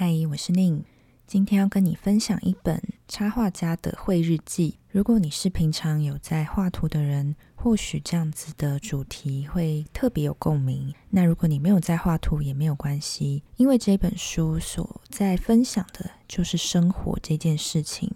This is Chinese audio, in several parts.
嗨，我是宁。今天要跟你分享一本插画家的绘日记。如果你是平常有在画图的人，或许这样子的主题会特别有共鸣。那如果你没有在画图，也没有关系，因为这本书所在分享的就是生活这件事情。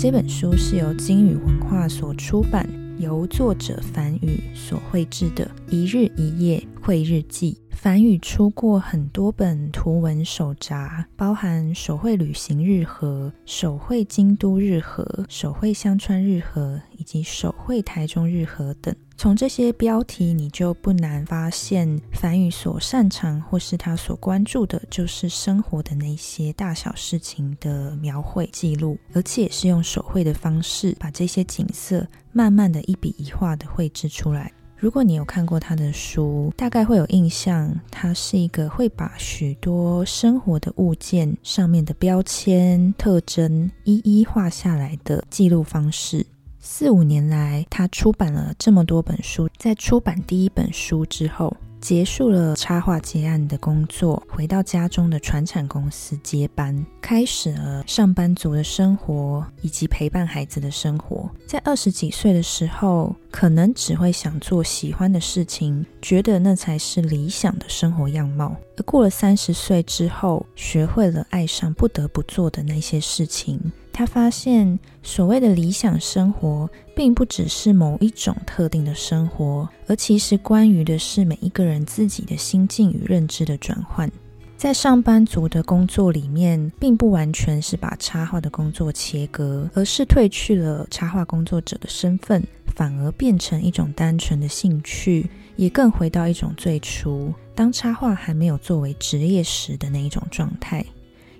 这本书是由金宇文化所出版，由作者樊宇所绘制的《一日一夜绘日记》。樊宇出过很多本图文手札，包含手绘旅行日和、手绘京都日和、手绘香川日和以及手绘台中日和等。从这些标题，你就不难发现，樊宇所擅长或是他所关注的，就是生活的那些大小事情的描绘记录，而且是用手绘的方式，把这些景色慢慢的一笔一画的绘制出来。如果你有看过他的书，大概会有印象，他是一个会把许多生活的物件上面的标签特征一一画下来的记录方式。四五年来，他出版了这么多本书。在出版第一本书之后，结束了插画接案的工作，回到家中的传产公司接班，开始了上班族的生活以及陪伴孩子的生活。在二十几岁的时候，可能只会想做喜欢的事情，觉得那才是理想的生活样貌。而过了三十岁之后，学会了爱上不得不做的那些事情。他发现，所谓的理想生活，并不只是某一种特定的生活，而其实关于的是每一个人自己的心境与认知的转换。在上班族的工作里面，并不完全是把插画的工作切割，而是褪去了插画工作者的身份，反而变成一种单纯的兴趣，也更回到一种最初当插画还没有作为职业时的那一种状态。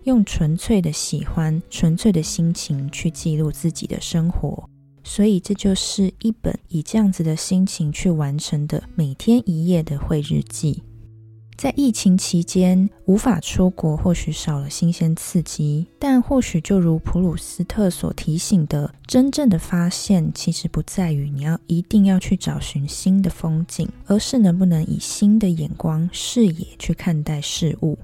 用纯粹的喜欢、纯粹的心情去记录自己的生活，所以这就是一本以这样子的心情去完成的每天一页的绘日记。在疫情期间无法出国，或许少了新鲜刺激，但或许就如普鲁斯特所提醒的，真正的发现其实不在于你要一定要去找寻新的风景，而是能不能以新的眼光、视野去看待事物。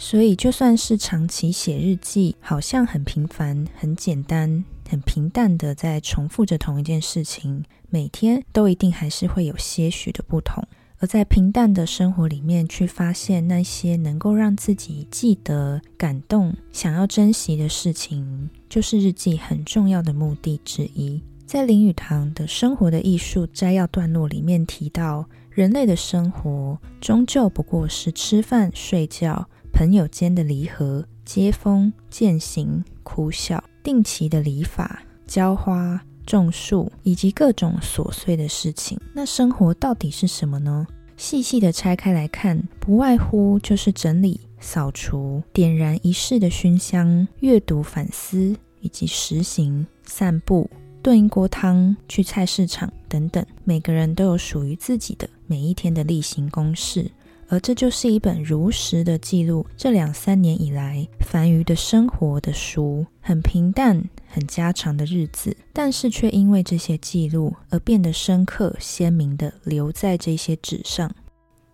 所以，就算是长期写日记，好像很平凡、很简单、很平淡的在重复着同一件事情，每天都一定还是会有些许的不同。而在平淡的生活里面，去发现那些能够让自己记得、感动、想要珍惜的事情，就是日记很重要的目的之一。在林语堂的生活的艺术摘要段落里面提到，人类的生活终究不过是吃饭、睡觉。朋友间的离合、接风、践行、哭笑、定期的理发、浇花、种树，以及各种琐碎的事情。那生活到底是什么呢？细细的拆开来看，不外乎就是整理、扫除、点燃一世的熏香、阅读、反思，以及实行、散步、炖一锅汤、去菜市场等等。每个人都有属于自己的每一天的例行公事。而这就是一本如实的记录这两三年以来樊瑜的生活的书，很平淡、很家常的日子，但是却因为这些记录而变得深刻、鲜明的留在这些纸上。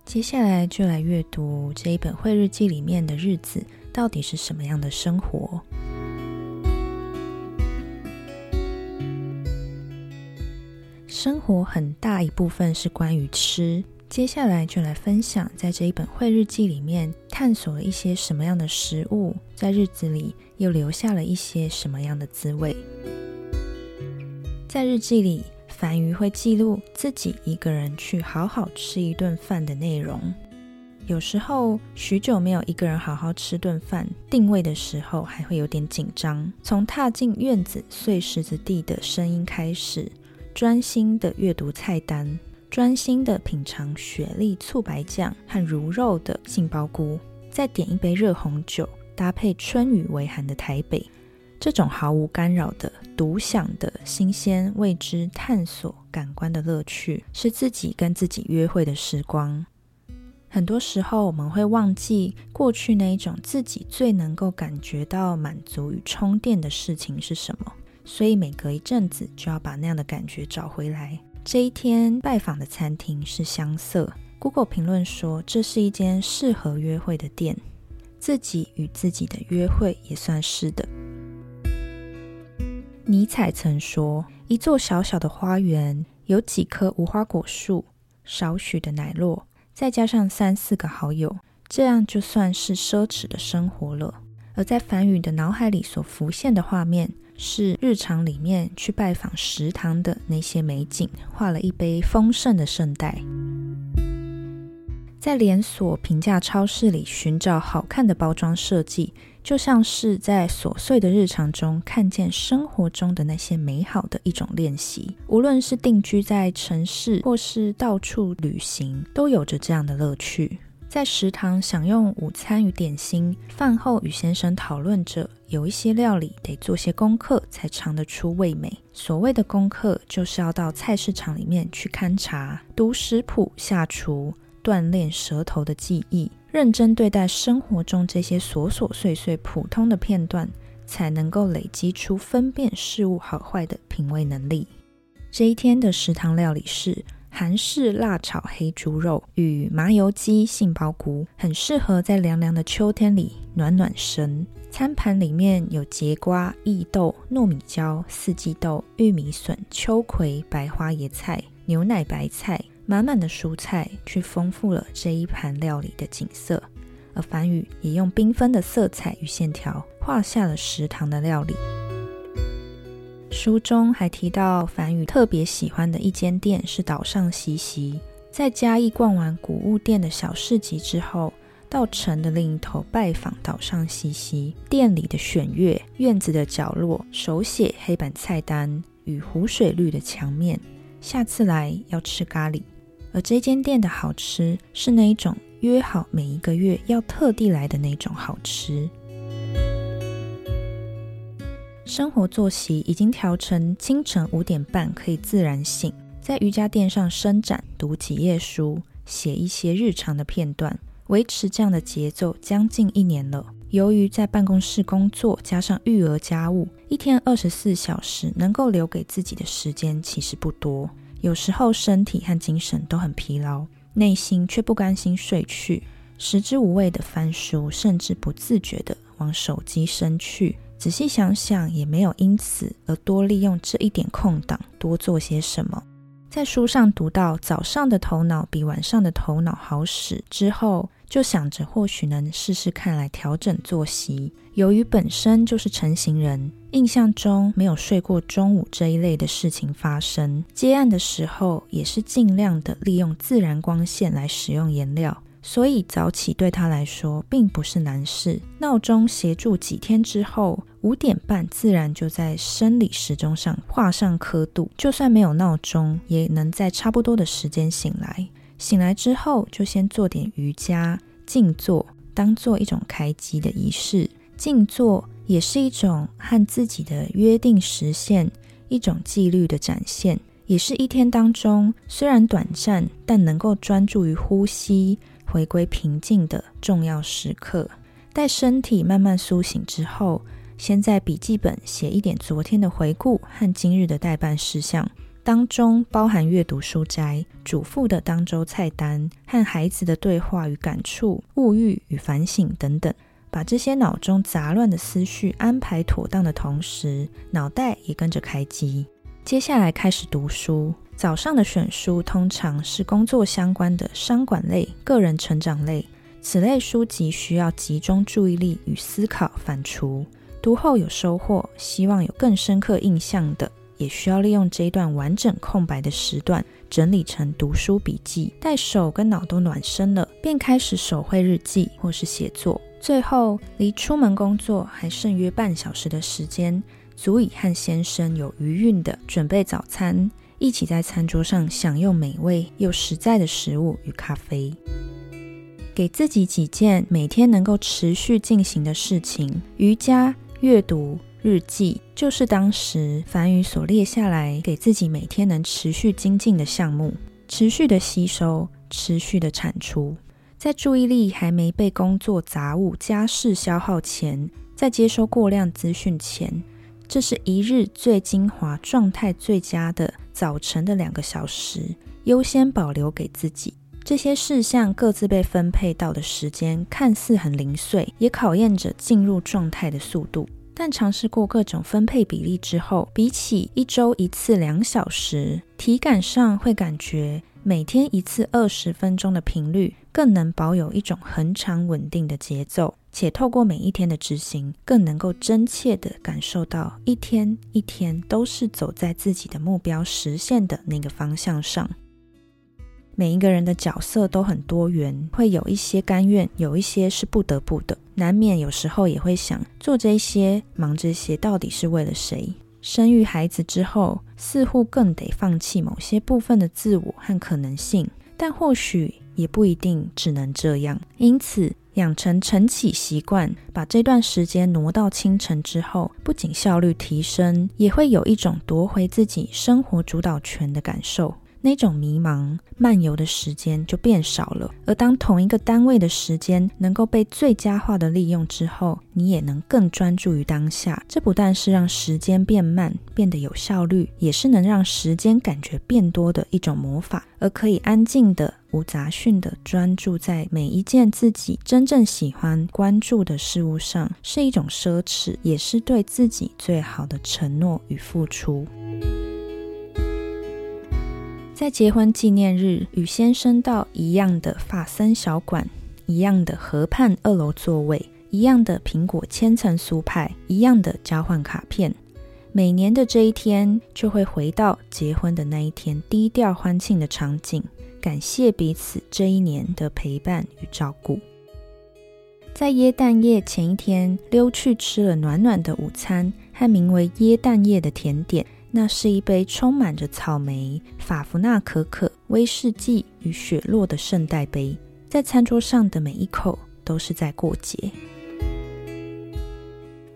接下来就来阅读这一本绘日记里面的日子到底是什么样的生活。生活很大一部分是关于吃。接下来就来分享，在这一本绘日记里面，探索了一些什么样的食物，在日子里又留下了一些什么样的滋味。在日记里，樊瑜会记录自己一个人去好好吃一顿饭的内容。有时候许久没有一个人好好吃顿饭，定位的时候还会有点紧张。从踏进院子碎石子地的声音开始，专心的阅读菜单。专心的品尝雪莉醋白酱和如肉的杏鲍菇，再点一杯热红酒，搭配春雨微寒的台北，这种毫无干扰的独享的新鲜未知探索感官的乐趣，是自己跟自己约会的时光。很多时候，我们会忘记过去那一种自己最能够感觉到满足与充电的事情是什么。所以每隔一阵子就要把那样的感觉找回来。这一天拜访的餐厅是香色，Google 评论说这是一间适合约会的店，自己与自己的约会也算是的。尼采曾说：“一座小小的花园，有几棵无花果树，少许的奶酪，再加上三四个好友，这样就算是奢侈的生活了。”而在梵语的脑海里所浮现的画面，是日常里面去拜访食堂的那些美景，画了一杯丰盛的圣代。在连锁平价超市里寻找好看的包装设计。就像是在琐碎的日常中看见生活中的那些美好的一种练习。无论是定居在城市，或是到处旅行，都有着这样的乐趣。在食堂享用午餐与点心，饭后与先生讨论着，有一些料理得做些功课才尝得出味美。所谓的功课，就是要到菜市场里面去勘察、读食谱、下厨，锻炼舌头的记忆。认真对待生活中这些琐琐碎碎、普通的片段，才能够累积出分辨事物好坏的品味能力。这一天的食堂料理是韩式辣炒黑猪肉与麻油鸡杏鲍菇，很适合在凉凉的秋天里暖暖身。餐盘里面有节瓜、薏豆、糯米椒、四季豆、玉米笋、秋葵、白花椰菜、牛奶白菜。满满的蔬菜，去丰富了这一盘料理的景色。而梵语也用缤纷的色彩与线条，画下了食堂的料理。书中还提到，梵宇特别喜欢的一间店是岛上西西。在嘉义逛完古物店的小市集之后，到城的另一头拜访岛上西西店里的选月，院子的角落，手写黑板菜单与湖水绿的墙面。下次来要吃咖喱。而这间店的好吃是那一种约好每一个月要特地来的那种好吃。生活作息已经调成清晨五点半可以自然醒，在瑜伽垫上伸展，读几页书，写一些日常的片段，维持这样的节奏将近一年了。由于在办公室工作，加上育儿家务，一天二十四小时能够留给自己的时间其实不多。有时候身体和精神都很疲劳，内心却不甘心睡去，食之无味的翻书，甚至不自觉的往手机伸去。仔细想想，也没有因此而多利用这一点空档多做些什么。在书上读到早上的头脑比晚上的头脑好使之后。就想着或许能试试看来调整作息。由于本身就是成型人，印象中没有睡过中午这一类的事情发生。接案的时候也是尽量的利用自然光线来使用颜料，所以早起对他来说并不是难事。闹钟协助几天之后，五点半自然就在生理时钟上画上刻度，就算没有闹钟，也能在差不多的时间醒来。醒来之后，就先做点瑜伽、静坐，当做一种开机的仪式。静坐也是一种和自己的约定实现，一种纪律的展现，也是一天当中虽然短暂，但能够专注于呼吸、回归平静的重要时刻。待身体慢慢苏醒之后，先在笔记本写一点昨天的回顾和今日的代办事项。当中包含阅读书斋、主妇的当周菜单和孩子的对话与感触、物欲与反省等等，把这些脑中杂乱的思绪安排妥当的同时，脑袋也跟着开机。接下来开始读书。早上的选书通常是工作相关的商管类、个人成长类，此类书籍需要集中注意力与思考，反刍。读后有收获，希望有更深刻印象的。也需要利用这一段完整空白的时段，整理成读书笔记。待手跟脑都暖身了，便开始手绘日记或是写作。最后，离出门工作还剩约半小时的时间，足以和先生有余韵的准备早餐，一起在餐桌上享用美味又实在的食物与咖啡。给自己几件每天能够持续进行的事情：瑜伽、阅读。日记就是当时梵语所列下来，给自己每天能持续精进的项目，持续的吸收，持续的产出。在注意力还没被工作杂物、家事消耗前，在接收过量资讯前，这是一日最精华、状态最佳的早晨的两个小时，优先保留给自己。这些事项各自被分配到的时间看似很零碎，也考验着进入状态的速度。但尝试过各种分配比例之后，比起一周一次两小时，体感上会感觉每天一次二十分钟的频率更能保有一种恒常稳定的节奏，且透过每一天的执行，更能够真切地感受到一天一天都是走在自己的目标实现的那个方向上。每一个人的角色都很多元，会有一些甘愿，有一些是不得不的，难免有时候也会想做这些、忙这些，到底是为了谁？生育孩子之后，似乎更得放弃某些部分的自我和可能性，但或许也不一定只能这样。因此，养成晨起习惯，把这段时间挪到清晨之后，不仅效率提升，也会有一种夺回自己生活主导权的感受。那种迷茫漫游的时间就变少了，而当同一个单位的时间能够被最佳化的利用之后，你也能更专注于当下。这不但是让时间变慢，变得有效率，也是能让时间感觉变多的一种魔法。而可以安静的、无杂讯的专注在每一件自己真正喜欢、关注的事物上，是一种奢侈，也是对自己最好的承诺与付出。在结婚纪念日，与先生到一样的法森小馆，一样的河畔二楼座位，一样的苹果千层酥派，一样的交换卡片。每年的这一天，就会回到结婚的那一天，低调欢庆的场景，感谢彼此这一年的陪伴与照顾。在耶诞夜前一天，溜去吃了暖暖的午餐和名为耶诞夜的甜点。那是一杯充满着草莓、法芙娜可可、威士忌与雪落的圣代杯，在餐桌上的每一口都是在过节。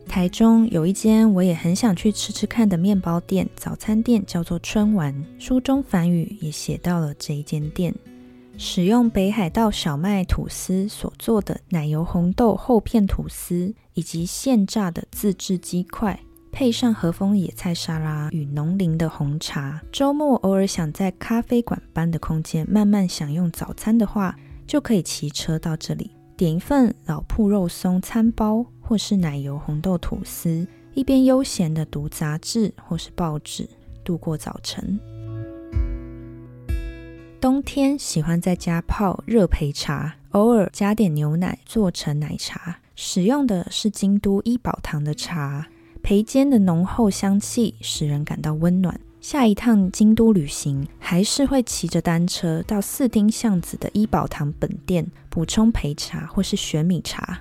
台中有一间我也很想去吃吃看的面包店，早餐店叫做春丸。书中梵语也写到了这一间店，使用北海道小麦吐司所做的奶油红豆厚片吐司，以及现炸的自制鸡块。配上和风野菜沙拉与浓龄的红茶，周末偶尔想在咖啡馆般的空间慢慢享用早餐的话，就可以骑车到这里，点一份老铺肉松餐包，或是奶油红豆吐司，一边悠闲的读杂志或是报纸，度过早晨。冬天喜欢在家泡热焙茶，偶尔加点牛奶做成奶茶，使用的是京都一宝堂的茶。培煎的浓厚香气使人感到温暖。下一趟京都旅行，还是会骑着单车到四丁巷子的一宝堂本店补充焙茶或是玄米茶。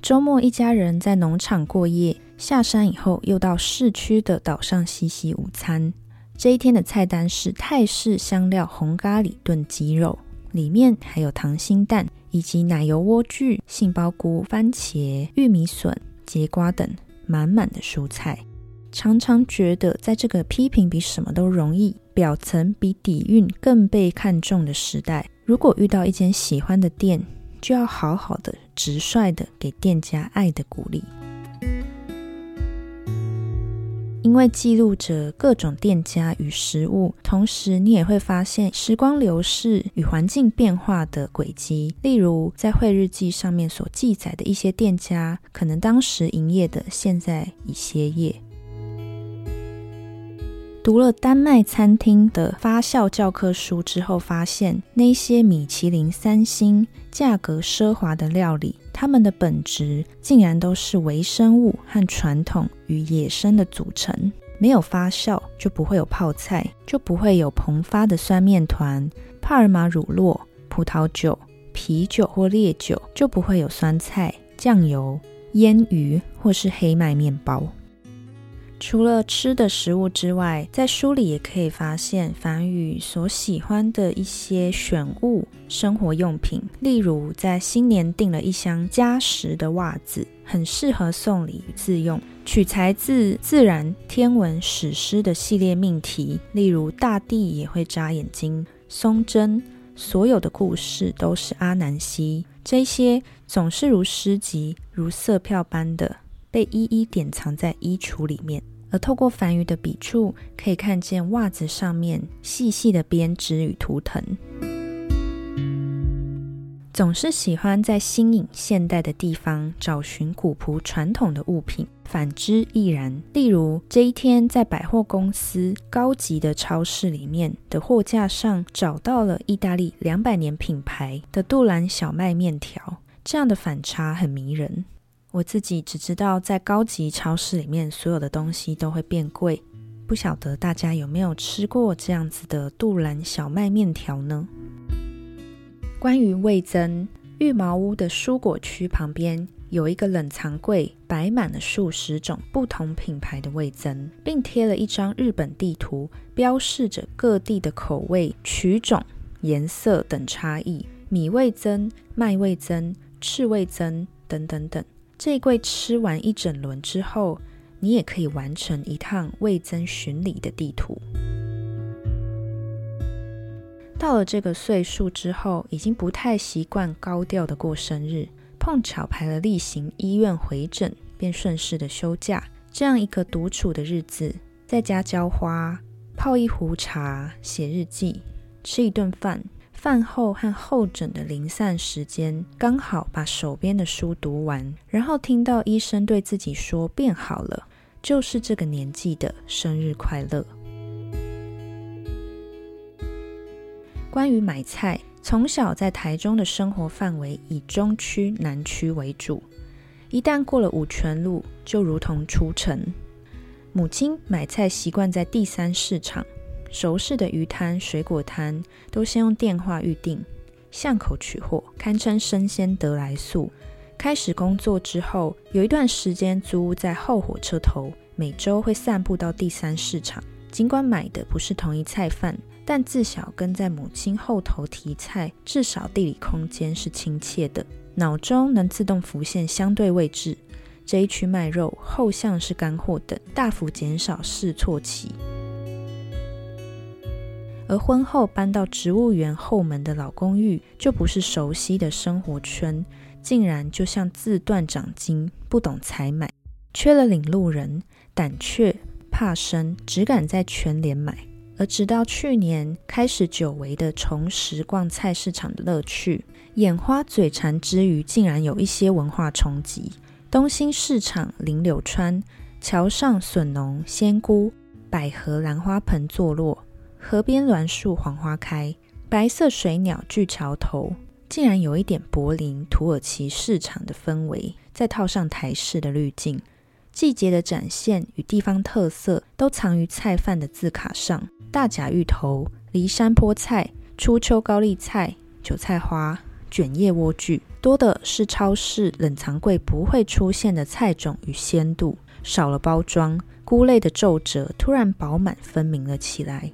周末一家人在农场过夜，下山以后又到市区的岛上洗洗午餐。这一天的菜单是泰式香料红咖喱炖鸡肉，里面还有溏心蛋以及奶油莴苣、杏鲍菇、番茄、玉米笋、节瓜等。满满的蔬菜，常常觉得在这个批评比什么都容易、表层比底蕴更被看重的时代，如果遇到一间喜欢的店，就要好好的、直率的给店家爱的鼓励。因为记录着各种店家与食物，同时你也会发现时光流逝与环境变化的轨迹。例如，在会日记上面所记载的一些店家，可能当时营业的，现在已歇业。读了丹麦餐厅的发酵教科书之后，发现那些米其林三星、价格奢华的料理。它们的本质竟然都是微生物和传统与野生的组成。没有发酵，就不会有泡菜，就不会有膨发的酸面团、帕尔玛乳酪、葡萄酒、啤酒或烈酒，就不会有酸菜、酱油、腌鱼或是黑麦面包。除了吃的食物之外，在书里也可以发现梵宇所喜欢的一些选物、生活用品。例如，在新年订了一箱加时的袜子，很适合送礼自用。取材自自然、天文、史诗的系列命题，例如大地也会眨眼睛、松针，所有的故事都是阿南西。这些总是如诗集、如色票般的。被一一典藏在衣橱里面。而透过梵语的笔触，可以看见袜子上面细细的编织与图腾。总是喜欢在新颖现代的地方找寻古朴传统的物品，反之亦然。例如这一天在百货公司高级的超市里面的货架上找到了意大利两百年品牌的杜兰小麦面条，这样的反差很迷人。我自己只知道在高级超市里面所有的东西都会变贵，不晓得大家有没有吃过这样子的杜兰小麦面条呢？关于味增，玉茅屋的蔬果区旁边有一个冷藏柜，摆满了数十种不同品牌的味增，并贴了一张日本地图，标示着各地的口味、曲种、颜色等差异。米味增、麦味增、赤味增等等等。这一柜吃完一整轮之后，你也可以完成一趟味增巡礼的地图。到了这个岁数之后，已经不太习惯高调的过生日。碰巧排了例行医院回诊，便顺势的休假。这样一个独处的日子，在家浇花、泡一壶茶、写日记、吃一顿饭。饭后和候诊的零散时间，刚好把手边的书读完，然后听到医生对自己说“变好了”，就是这个年纪的生日快乐。关于买菜，从小在台中的生活范围以中区、南区为主。一旦过了五泉路，就如同出城。母亲买菜习惯在第三市场，熟识的鱼摊、水果摊都先用电话预订，巷口取货，堪称生鲜得来速。开始工作之后，有一段时间租屋在后火车头，每周会散步到第三市场。尽管买的不是同一菜贩。但自小跟在母亲后头提菜，至少地理空间是亲切的，脑中能自动浮现相对位置。这一区卖肉，后巷是干货等，大幅减少试错期。而婚后搬到植物园后门的老公寓，就不是熟悉的生活圈，竟然就像自断掌筋，不懂采买，缺了领路人，胆怯怕生，只敢在全联买。而直到去年开始久违的重拾逛菜市场的乐趣，眼花嘴馋之余，竟然有一些文化冲击。东兴市场林柳川桥上笋农仙菇百合兰花盆坐落，河边栾树黄花开，白色水鸟聚桥头，竟然有一点柏林土耳其市场的氛围，再套上台式的滤镜，季节的展现与地方特色都藏于菜饭的字卡上。大甲芋头、梨山坡菜、初秋高丽菜、韭菜花、卷叶莴苣，多的是超市冷藏柜不会出现的菜种与鲜度，少了包装，菇类的皱褶突然饱满分明了起来。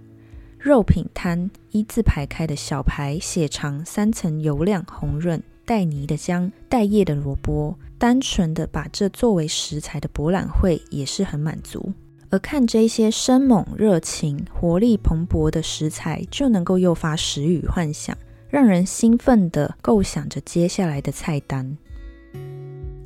肉品摊一字排开的小排、血肠，三层油亮红润，带泥的姜、带叶的萝卜，单纯的把这作为食材的博览会也是很满足。而看这些生猛、热情、活力蓬勃的食材，就能够诱发食欲幻想，让人兴奋地构想着接下来的菜单。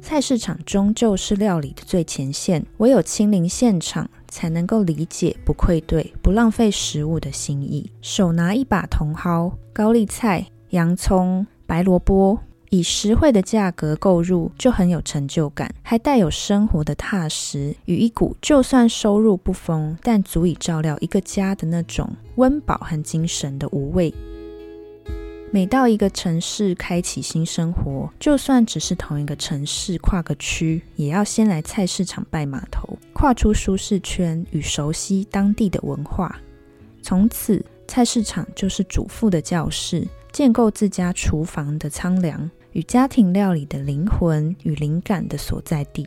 菜市场终究是料理的最前线，唯有亲临现场，才能够理解不愧对、不浪费食物的心意。手拿一把茼蒿、高丽菜、洋葱、白萝卜。以实惠的价格购入就很有成就感，还带有生活的踏实与一股就算收入不丰，但足以照料一个家的那种温饱和精神的无畏。每到一个城市开启新生活，就算只是同一个城市跨个区，也要先来菜市场拜码头，跨出舒适圈与熟悉当地的文化。从此，菜市场就是主妇的教室，建构自家厨房的苍凉。与家庭料理的灵魂与灵感的所在地，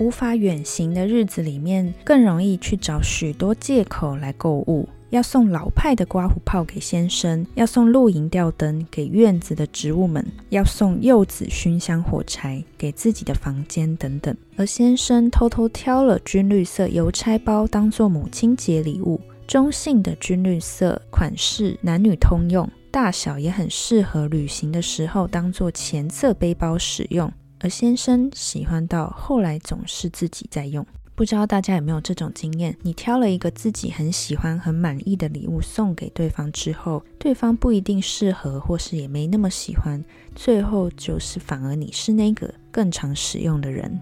无法远行的日子里面，更容易去找许多借口来购物。要送老派的刮胡泡给先生，要送露营吊灯给院子的植物们，要送柚子熏香火柴给自己的房间等等。而先生偷偷挑了军绿色邮差包当做母亲节礼物，中性的军绿色款式，男女通用。大小也很适合旅行的时候当做前侧背包使用。而先生喜欢到后来总是自己在用。不知道大家有没有这种经验？你挑了一个自己很喜欢、很满意的礼物送给对方之后，对方不一定适合，或是也没那么喜欢，最后就是反而你是那个更常使用的人。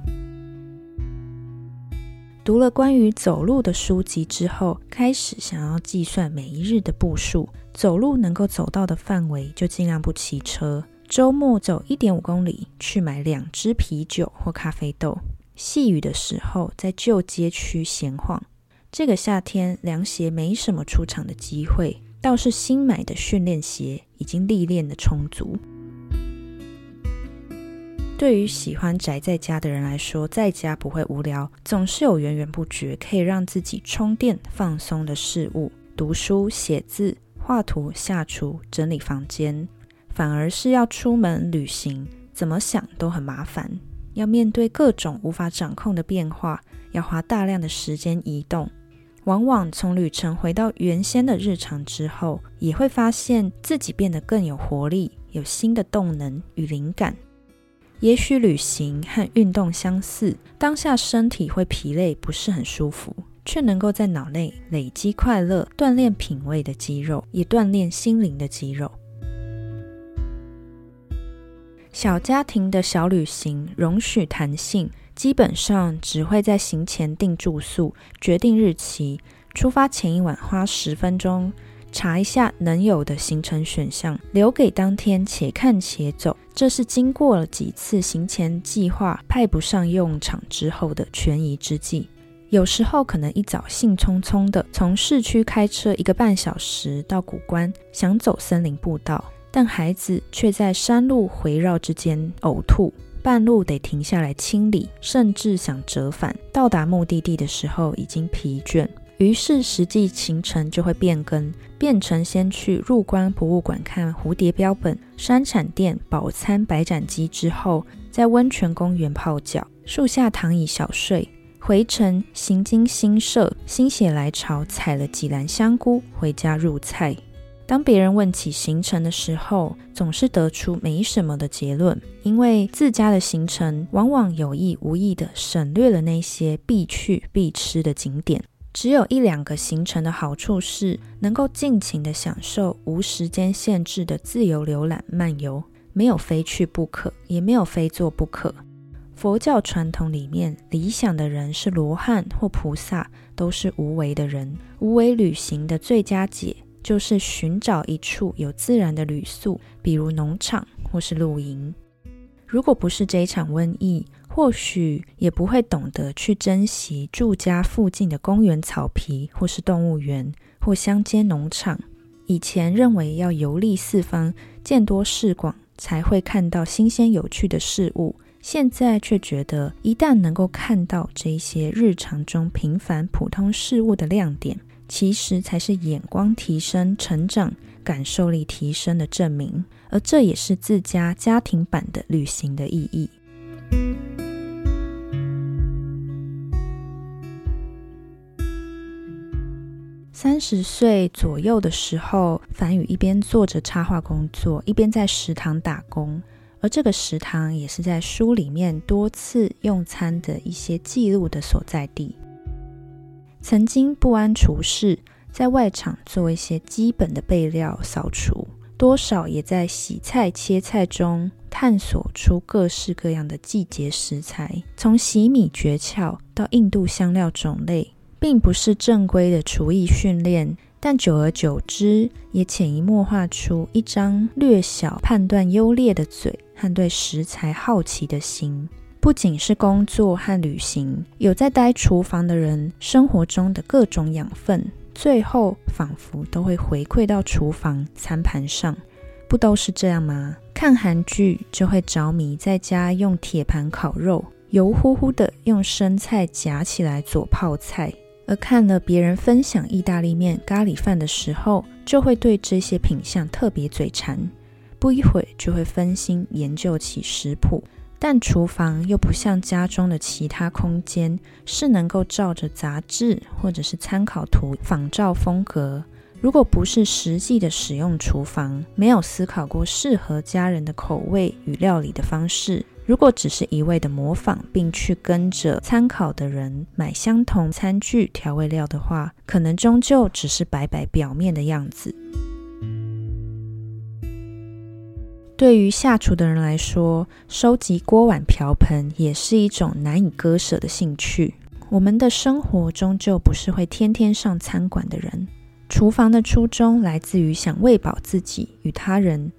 读了关于走路的书籍之后，开始想要计算每一日的步数，走路能够走到的范围就尽量不骑车。周末走一点五公里，去买两支啤酒或咖啡豆。细雨的时候，在旧街区闲晃。这个夏天，凉鞋没什么出场的机会，倒是新买的训练鞋已经历练的充足。对于喜欢宅在家的人来说，在家不会无聊，总是有源源不绝可以让自己充电放松的事物：读书、写字、画图、下厨、整理房间。反而是要出门旅行，怎么想都很麻烦。要面对各种无法掌控的变化，要花大量的时间移动。往往从旅程回到原先的日常之后，也会发现自己变得更有活力，有新的动能与灵感。也许旅行和运动相似，当下身体会疲累，不是很舒服，却能够在脑内累积快乐，锻炼品味的肌肉，也锻炼心灵的肌肉。小家庭的小旅行容许弹性，基本上只会在行前订住宿、决定日期、出发前一晚花十分钟查一下能有的行程选项，留给当天且看且走。这是经过了几次行前计划派不上用场之后的权宜之计。有时候可能一早兴冲冲的从市区开车一个半小时到古关，想走森林步道。但孩子却在山路回绕之间呕吐，半路得停下来清理，甚至想折返。到达目的地的时候已经疲倦，于是实际行程就会变更，变成先去入关博物馆看蝴蝶标本、山产店饱餐白斩鸡之后，在温泉公园泡脚，树下躺椅小睡。回程行经新社，心血来潮采了几篮香菇回家入菜。当别人问起行程的时候，总是得出没什么的结论，因为自家的行程往往有意无意的省略了那些必去必吃的景点。只有一两个行程的好处是，能够尽情的享受无时间限制的自由浏览漫游，没有非去不可，也没有非做不可。佛教传统里面，理想的人是罗汉或菩萨，都是无为的人。无为旅行的最佳解。就是寻找一处有自然的旅宿，比如农场或是露营。如果不是这一场瘟疫，或许也不会懂得去珍惜住家附近的公园草皮，或是动物园或乡间农场。以前认为要游历四方，见多识广，才会看到新鲜有趣的事物。现在却觉得，一旦能够看到这些日常中平凡普通事物的亮点。其实才是眼光提升、成长、感受力提升的证明，而这也是自家家庭版的旅行的意义。三十岁左右的时候，樊宇一边做着插画工作，一边在食堂打工，而这个食堂也是在书里面多次用餐的一些记录的所在地。曾经不安厨事在外场做一些基本的备料扫除，多少也在洗菜切菜中探索出各式各样的季节食材，从洗米诀窍到印度香料种类，并不是正规的厨艺训练，但久而久之也潜移默化出一张略小判断优劣的嘴和对食材好奇的心。不仅是工作和旅行，有在待厨房的人，生活中的各种养分，最后仿佛都会回馈到厨房餐盘上，不都是这样吗？看韩剧就会着迷，在家用铁盘烤肉，油乎乎的用生菜夹起来做泡菜；而看了别人分享意大利面、咖喱饭的时候，就会对这些品相特别嘴馋，不一会就会分心研究起食谱。但厨房又不像家中的其他空间，是能够照着杂志或者是参考图仿照风格。如果不是实际的使用厨房，没有思考过适合家人的口味与料理的方式，如果只是一味的模仿，并去跟着参考的人买相同餐具、调味料的话，可能终究只是摆摆表面的样子。对于下厨的人来说，收集锅碗瓢盆也是一种难以割舍的兴趣。我们的生活终究不是会天天上餐馆的人。厨房的初衷来自于想喂饱自己与他人，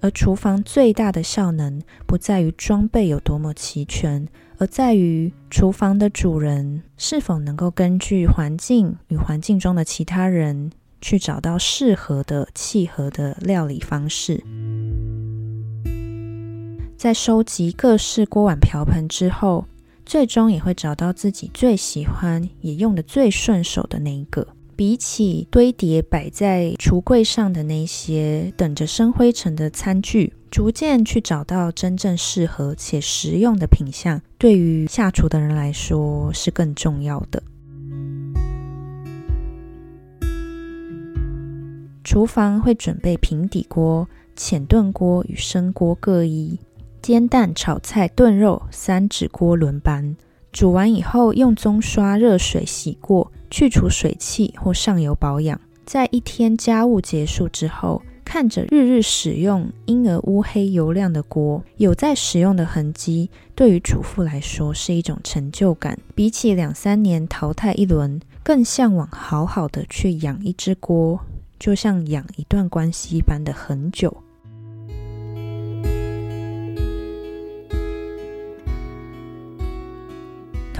而厨房最大的效能不在于装备有多么齐全，而在于厨房的主人是否能够根据环境与环境中的其他人，去找到适合的、契合的料理方式。在收集各式锅碗瓢盆之后，最终也会找到自己最喜欢也用的最顺手的那一个。比起堆叠摆在橱柜上的那些等着生灰尘的餐具，逐渐去找到真正适合且实用的品相，对于下厨的人来说是更重要的。厨房会准备平底锅、浅炖锅与深锅各一，煎蛋、炒菜、炖肉三指锅轮班。煮完以后，用棕刷热水洗过，去除水汽或上油保养。在一天家务结束之后，看着日日使用因而乌黑油亮的锅，有在使用的痕迹，对于主妇来说是一种成就感。比起两三年淘汰一轮，更向往好好的去养一只锅，就像养一段关系般的很久。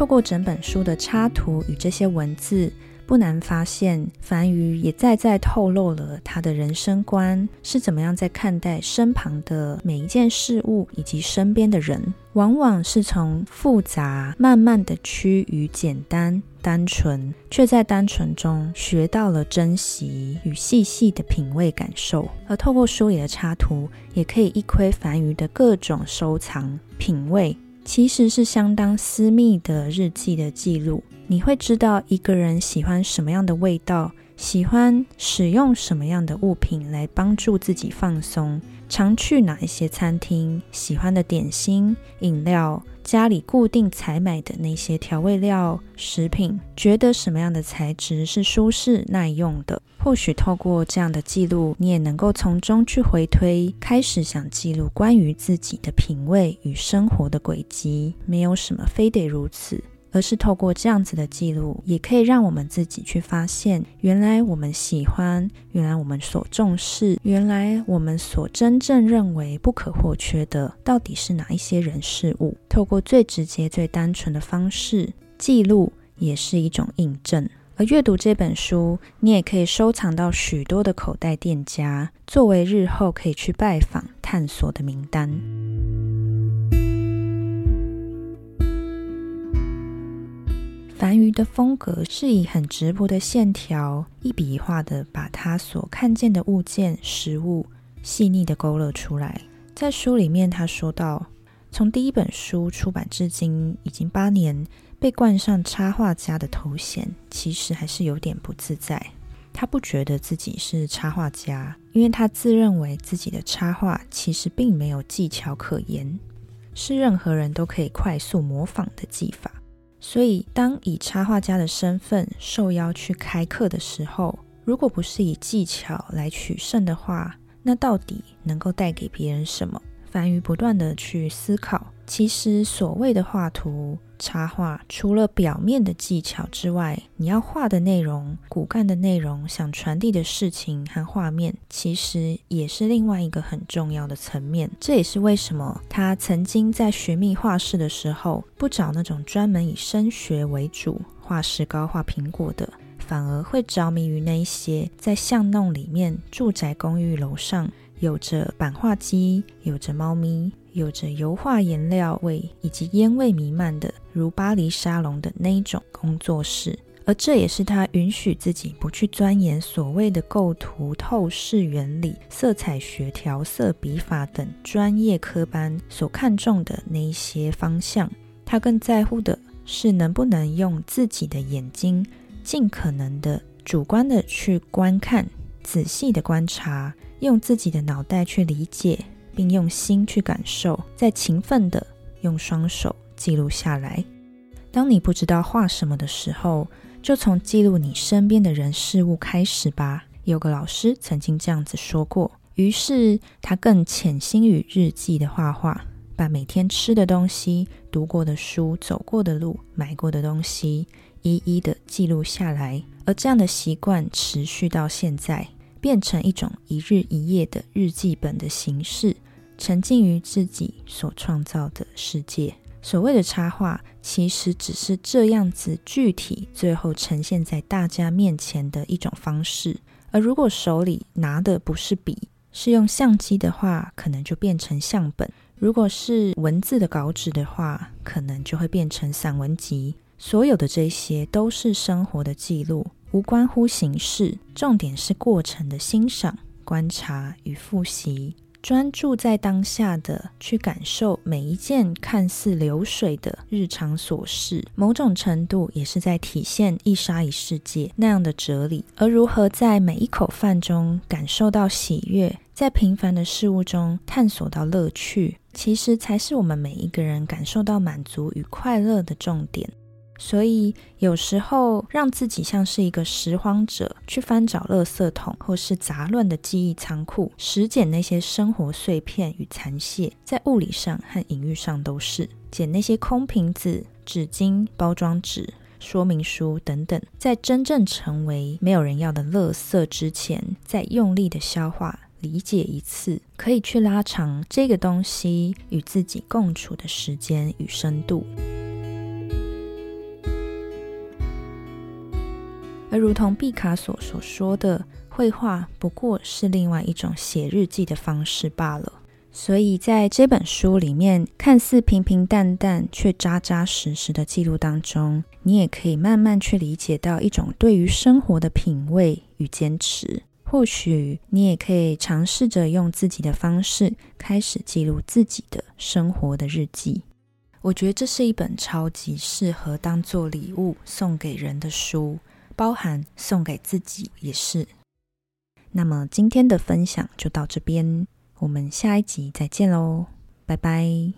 透过整本书的插图与这些文字，不难发现，樊瑜也再再透露了他的人生观是怎么样在看待身旁的每一件事物以及身边的人，往往是从复杂慢慢的趋于简单单纯，却在单纯中学到了珍惜与细细的品味感受。而透过书里的插图，也可以一窥樊瑜的各种收藏品味。其实是相当私密的日记的记录，你会知道一个人喜欢什么样的味道，喜欢使用什么样的物品来帮助自己放松，常去哪一些餐厅，喜欢的点心、饮料。家里固定采买的那些调味料、食品，觉得什么样的材质是舒适耐用的？或许透过这样的记录，你也能够从中去回推，开始想记录关于自己的品味与生活的轨迹。没有什么非得如此。而是透过这样子的记录，也可以让我们自己去发现，原来我们喜欢，原来我们所重视，原来我们所真正认为不可或缺的，到底是哪一些人事物？透过最直接、最单纯的方式记录，也是一种印证。而阅读这本书，你也可以收藏到许多的口袋店家，作为日后可以去拜访、探索的名单。樊瑜的风格是以很直朴的线条，一笔一画的把他所看见的物件、实物细腻的勾勒出来。在书里面，他说到，从第一本书出版至今已经八年，被冠上插画家的头衔，其实还是有点不自在。他不觉得自己是插画家，因为他自认为自己的插画其实并没有技巧可言，是任何人都可以快速模仿的技法。所以，当以插画家的身份受邀去开课的时候，如果不是以技巧来取胜的话，那到底能够带给别人什么？凡于不断的去思考，其实所谓的画图。插画除了表面的技巧之外，你要画的内容、骨干的内容、想传递的事情和画面，其实也是另外一个很重要的层面。这也是为什么他曾经在寻觅画室的时候，不找那种专门以声学为主、画石膏、画苹果的，反而会着迷于那一些在巷弄里面、住宅公寓楼上有着版画机、有着猫咪。有着油画颜料味以及烟味弥漫的，如巴黎沙龙的那一种工作室，而这也是他允许自己不去钻研所谓的构图、透视原理、色彩学、调色、笔法等专业科班所看重的那一些方向。他更在乎的是能不能用自己的眼睛，尽可能的主观的去观看，仔细的观察，用自己的脑袋去理解。并用心去感受，再勤奋的用双手记录下来。当你不知道画什么的时候，就从记录你身边的人事物开始吧。有个老师曾经这样子说过。于是他更潜心于日记的画画，把每天吃的东西、读过的书、走过的路、买过的东西，一一的记录下来。而这样的习惯持续到现在，变成一种一日一夜的日记本的形式，沉浸于自己所创造的世界。所谓的插画，其实只是这样子具体，最后呈现在大家面前的一种方式。而如果手里拿的不是笔，是用相机的话，可能就变成相本；如果是文字的稿纸的话，可能就会变成散文集。所有的这些都是生活的记录，无关乎形式，重点是过程的欣赏、观察与复习。专注在当下的去感受每一件看似流水的日常琐事，某种程度也是在体现一沙一世界那样的哲理。而如何在每一口饭中感受到喜悦，在平凡的事物中探索到乐趣，其实才是我们每一个人感受到满足与快乐的重点。所以，有时候让自己像是一个拾荒者，去翻找垃圾桶或是杂乱的记忆仓库，拾捡那些生活碎片与残屑，在物理上和隐喻上都是捡那些空瓶子、纸巾、包装纸、说明书等等，在真正成为没有人要的垃圾之前，再用力的消化、理解一次，可以去拉长这个东西与自己共处的时间与深度。而如同毕卡索所说的，绘画不过是另外一种写日记的方式罢了。所以，在这本书里面，看似平平淡淡却扎扎实实的记录当中，你也可以慢慢去理解到一种对于生活的品味与坚持。或许你也可以尝试着用自己的方式开始记录自己的生活的日记。我觉得这是一本超级适合当做礼物送给人的书。包含送给自己也是。那么今天的分享就到这边，我们下一集再见喽，拜拜。